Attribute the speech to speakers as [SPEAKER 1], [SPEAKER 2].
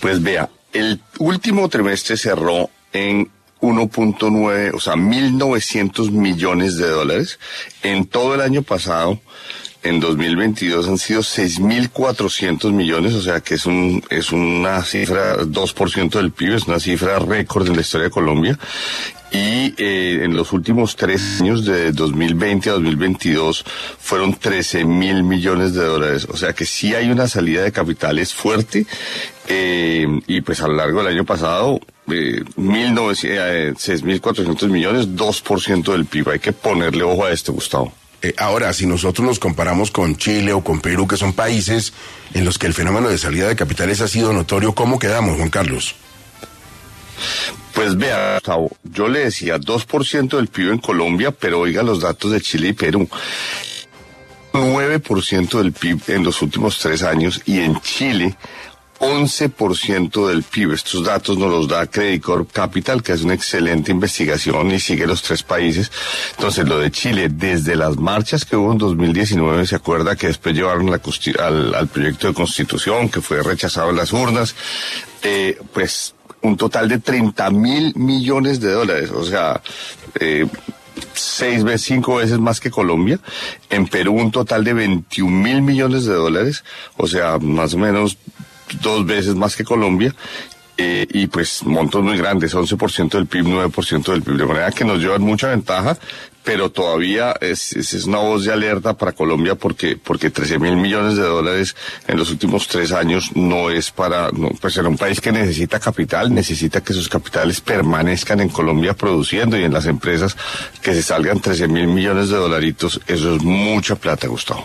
[SPEAKER 1] Pues vea, el último trimestre cerró en 1.9, o sea, 1.900 millones de dólares. En todo el año pasado, en 2022 han sido 6.400 millones, o sea que es un es una cifra 2% del PIB, es una cifra récord en la historia de Colombia. Y eh, en los últimos tres años, de 2020 a 2022, fueron 13 mil millones de dólares. O sea que sí hay una salida de capitales fuerte. Eh, y pues a lo largo del año pasado, eh, 6.400 millones, 2% del PIB. Hay que ponerle ojo a esto, Gustavo.
[SPEAKER 2] Eh, ahora, si nosotros nos comparamos con Chile o con Perú, que son países en los que el fenómeno de salida de capitales ha sido notorio, ¿cómo quedamos, Juan Carlos?
[SPEAKER 1] Pues vea, yo le decía 2% del PIB en Colombia, pero oiga los datos de Chile y Perú. 9% del PIB en los últimos tres años y en Chile 11% del PIB. Estos datos nos los da Credit Corp Capital, que es una excelente investigación y sigue los tres países. Entonces, lo de Chile, desde las marchas que hubo en 2019, se acuerda que después llevaron la, al, al, proyecto de constitución, que fue rechazado en las urnas, eh, pues un total de 30 mil millones de dólares. O sea, eh, seis veces, cinco veces más que Colombia. En Perú un total de 21 mil millones de dólares. O sea, más o menos dos veces más que Colombia. Eh, y pues montos muy grandes, 11% del PIB, 9% del PIB, de manera que nos llevan mucha ventaja, pero todavía es, es, una voz de alerta para Colombia porque, porque 13 mil millones de dólares en los últimos tres años no es para, no, pues en un país que necesita capital, necesita que sus capitales permanezcan en Colombia produciendo y en las empresas que se salgan 13 mil millones de dolaritos, eso es mucha plata, Gustavo.